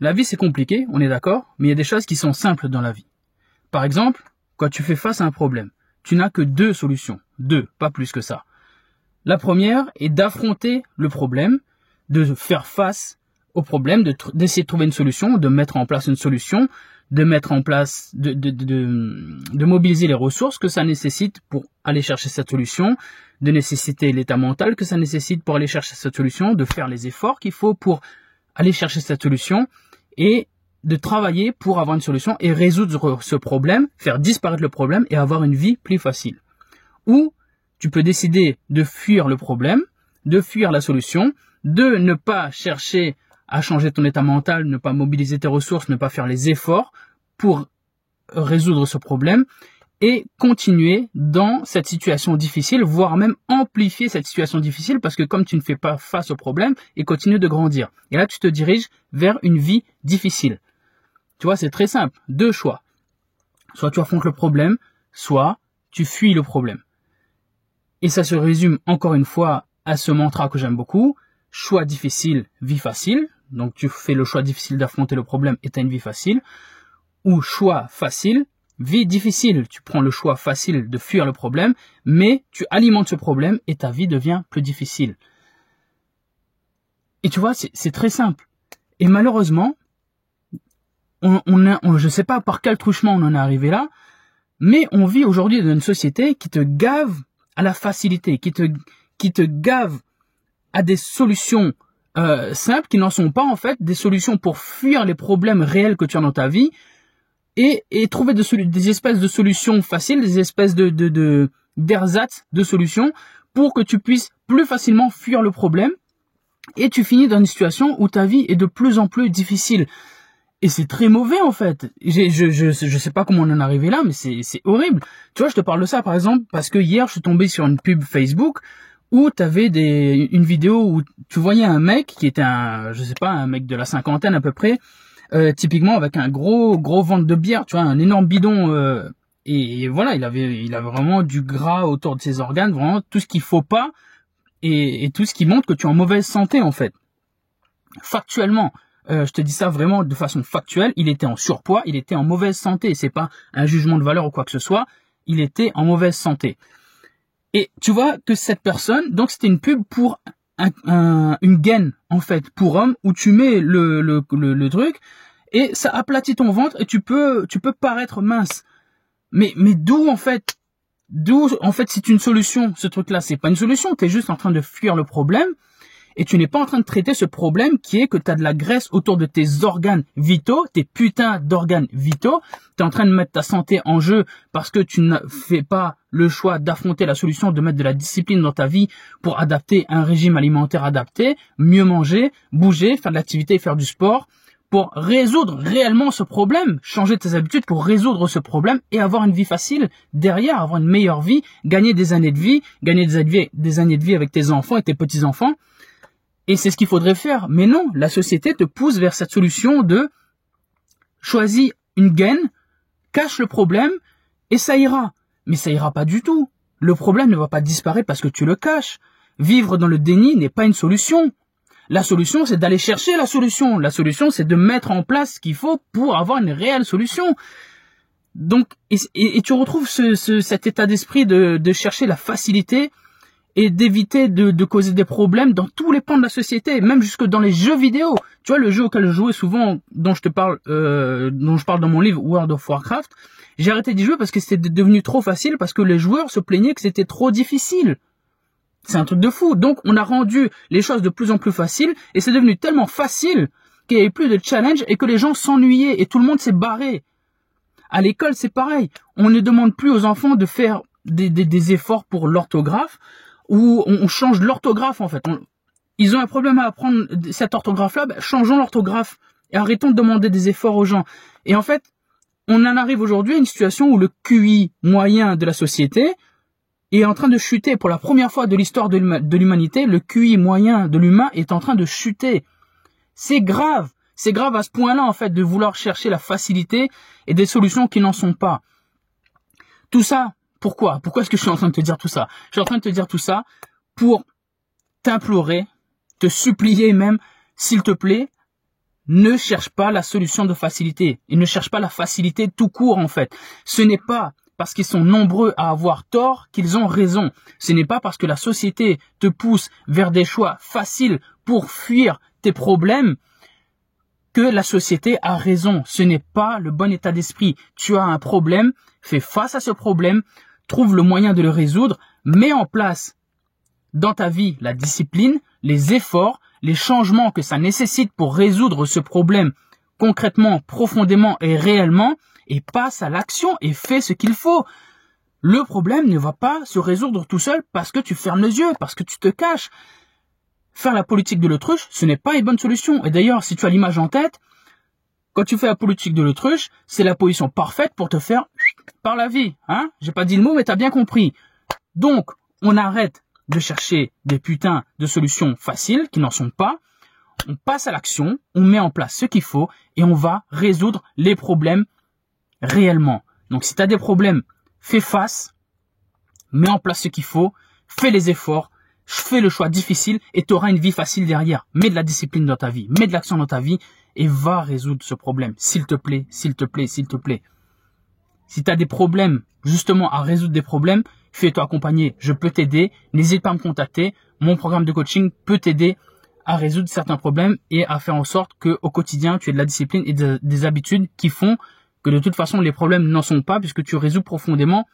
La vie c'est compliqué, on est d'accord, mais il y a des choses qui sont simples dans la vie. Par exemple, quand tu fais face à un problème, tu n'as que deux solutions. Deux, pas plus que ça. La première est d'affronter le problème, de faire face au problème, d'essayer de, trouver une solution, de mettre en place une solution, de mettre en place, de, de, mobiliser les ressources que ça nécessite pour aller chercher cette solution, de nécessiter l'état mental que ça nécessite pour aller chercher cette solution, de faire les efforts qu'il faut pour aller chercher cette solution et de travailler pour avoir une solution et résoudre ce problème, faire disparaître le problème et avoir une vie plus facile. Ou tu peux décider de fuir le problème, de fuir la solution, de ne pas chercher à changer ton état mental, ne pas mobiliser tes ressources, ne pas faire les efforts pour résoudre ce problème et continuer dans cette situation difficile, voire même amplifier cette situation difficile parce que comme tu ne fais pas face au problème, et continue de grandir. Et là, tu te diriges vers une vie difficile. Tu vois, c'est très simple. Deux choix. Soit tu affrontes le problème, soit tu fuis le problème. Et ça se résume encore une fois à ce mantra que j'aime beaucoup. Choix difficile, vie facile. Donc tu fais le choix difficile d'affronter le problème et tu as une vie facile. Ou choix facile, vie difficile. Tu prends le choix facile de fuir le problème, mais tu alimentes ce problème et ta vie devient plus difficile. Et tu vois, c'est très simple. Et malheureusement, on, je ne sais pas par quel truchement on en est arrivé là, mais on vit aujourd'hui dans une société qui te gave à la facilité, qui te, qui te gave à des solutions euh, simples qui n'en sont pas en fait des solutions pour fuir les problèmes réels que tu as dans ta vie et, et trouver des espèces de solutions faciles, des espèces de de d'ersatz de solutions pour que tu puisses plus facilement fuir le problème et tu finis dans une situation où ta vie est de plus en plus difficile. Et c'est très mauvais en fait. Je, je, je, je sais pas comment on en est arrivé là, mais c'est, c'est horrible. Tu vois, je te parle de ça par exemple parce que hier je suis tombé sur une pub Facebook où tu avais des, une vidéo où tu voyais un mec qui était un, je sais pas, un mec de la cinquantaine à peu près, euh, typiquement avec un gros gros ventre de bière, tu vois, un énorme bidon. Euh, et, voilà, il avait il avait vraiment du gras autour de ses organes, vraiment tout ce qu'il faut pas et, et tout ce qui montre que tu es en mauvaise santé en fait. Factuellement, euh, je te dis ça vraiment de façon factuelle, il était en surpoids, il était en mauvaise santé. C'est pas un jugement de valeur ou quoi que ce soit. Il était en mauvaise santé. Et tu vois que cette personne, donc c'était une pub pour un, une gaine en fait pour homme où tu mets le, le, le, truc et ça aplatit ton ventre et tu peux tu peux paraître mince. Mais mais d'où en fait d'où en fait c'est une solution ce truc là c'est pas une solution tu es juste en train de fuir le problème et tu n'es pas en train de traiter ce problème qui est que tu as de la graisse autour de tes organes vitaux, tes putains d'organes vitaux. Tu es en train de mettre ta santé en jeu parce que tu ne fais pas le choix d'affronter la solution de mettre de la discipline dans ta vie pour adapter un régime alimentaire adapté, mieux manger, bouger, faire de l'activité, faire du sport pour résoudre réellement ce problème, changer tes habitudes pour résoudre ce problème et avoir une vie facile derrière, avoir une meilleure vie, gagner des années de vie, gagner des années, des années de vie avec tes enfants et tes petits-enfants et c'est ce qu'il faudrait faire. Mais non, la société te pousse vers cette solution de choisis une gaine, cache le problème, et ça ira. Mais ça ira pas du tout. Le problème ne va pas disparaître parce que tu le caches. Vivre dans le déni n'est pas une solution. La solution, c'est d'aller chercher la solution. La solution, c'est de mettre en place ce qu'il faut pour avoir une réelle solution. Donc, et, tu retrouves cet état d'esprit de, de chercher la facilité, et d'éviter de, causer des problèmes dans tous les pans de la société, même jusque dans les jeux vidéo. Tu vois, le jeu auquel je jouais souvent, dont je te parle, euh, dont je parle dans mon livre World of Warcraft, j'ai arrêté d'y jouer parce que c'était devenu trop facile, parce que les joueurs se plaignaient que c'était trop difficile. C'est un truc de fou. Donc, on a rendu les choses de plus en plus faciles, et c'est devenu tellement facile qu'il n'y avait plus de challenge et que les gens s'ennuyaient et tout le monde s'est barré. À l'école, c'est pareil. On ne demande plus aux enfants de faire des efforts pour l'orthographe où on change l'orthographe en fait. ils ont un problème à apprendre cette orthographe-là, ben, changeons l'orthographe et arrêtons de demander des efforts aux gens. Et en fait, on en arrive aujourd'hui à une situation où le QI moyen de la société est en train de chuter. Pour la première fois de l'histoire de l'humanité, le QI moyen de l'humain est en train de chuter. C'est grave. C'est grave à ce point-là, en fait, de vouloir chercher la facilité et des solutions qui n'en sont pas. Tout ça, pourquoi? Pourquoi est-ce que je suis en train de te dire tout ça? Je suis en train de te dire tout ça pour t'implorer, te supplier même, s'il te plaît, ne cherche pas la solution de facilité. Et ne cherche pas la facilité tout court, en fait. Ce n'est pas parce qu'ils sont nombreux à avoir tort qu'ils ont raison. Ce n'est pas parce que la société te pousse vers des choix faciles pour fuir tes problèmes que la société a raison. Ce n'est pas le bon état d'esprit. Tu as un problème, fais face à ce problème, trouve le moyen de le résoudre, mets en place dans ta vie la discipline, les efforts, les changements que ça nécessite pour résoudre ce problème concrètement, profondément et réellement, et passe à l'action et fais ce qu'il faut. Le problème ne va pas se résoudre tout seul parce que tu fermes les yeux, parce que tu te caches. Faire la politique de l'autruche, ce n'est pas une bonne solution. Et d'ailleurs, si tu as l'image en tête, quand tu fais la politique de l'autruche, c'est la position parfaite pour te faire par la vie. Hein J'ai pas dit le mot, mais t'as bien compris. Donc, on arrête de chercher des putains de solutions faciles qui n'en sont pas. On passe à l'action, on met en place ce qu'il faut et on va résoudre les problèmes réellement. Donc si tu as des problèmes, fais face, mets en place ce qu'il faut, fais les efforts, fais le choix difficile et tu auras une vie facile derrière. Mets de la discipline dans ta vie, mets de l'action dans ta vie et va résoudre ce problème. S'il te plaît, s'il te plaît, s'il te plaît. Si tu as des problèmes, justement, à résoudre des problèmes, fais-toi accompagner. Je peux t'aider. N'hésite pas à me contacter. Mon programme de coaching peut t'aider à résoudre certains problèmes et à faire en sorte que au quotidien, tu aies de la discipline et des habitudes qui font que de toute façon, les problèmes n'en sont pas puisque tu résous profondément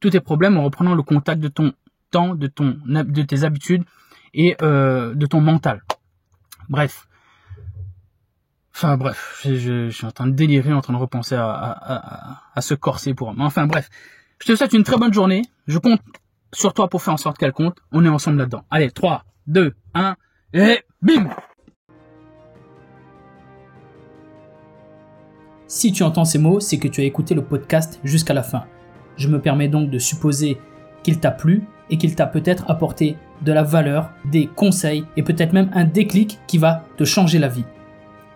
tous tes problèmes en reprenant le contact de ton temps, de ton, de tes habitudes et euh, de ton mental. Bref. Enfin bref, je, suis en train de délirer, en train de repenser à, ce corset pour moi. Enfin bref, je te souhaite une très bonne journée. Je compte sur toi pour faire en sorte qu'elle compte. On est ensemble là-dedans. Allez, 3, 2, 1, et bim Si tu entends ces mots, c'est que tu as écouté le podcast jusqu'à la fin. Je me permets donc de supposer qu'il t'a plu et qu'il t'a peut-être apporté de la valeur, des conseils et peut-être même un déclic qui va te changer la vie.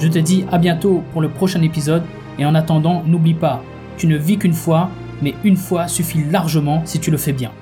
Je te dis à bientôt pour le prochain épisode et en attendant n'oublie pas, tu ne vis qu'une fois, mais une fois suffit largement si tu le fais bien.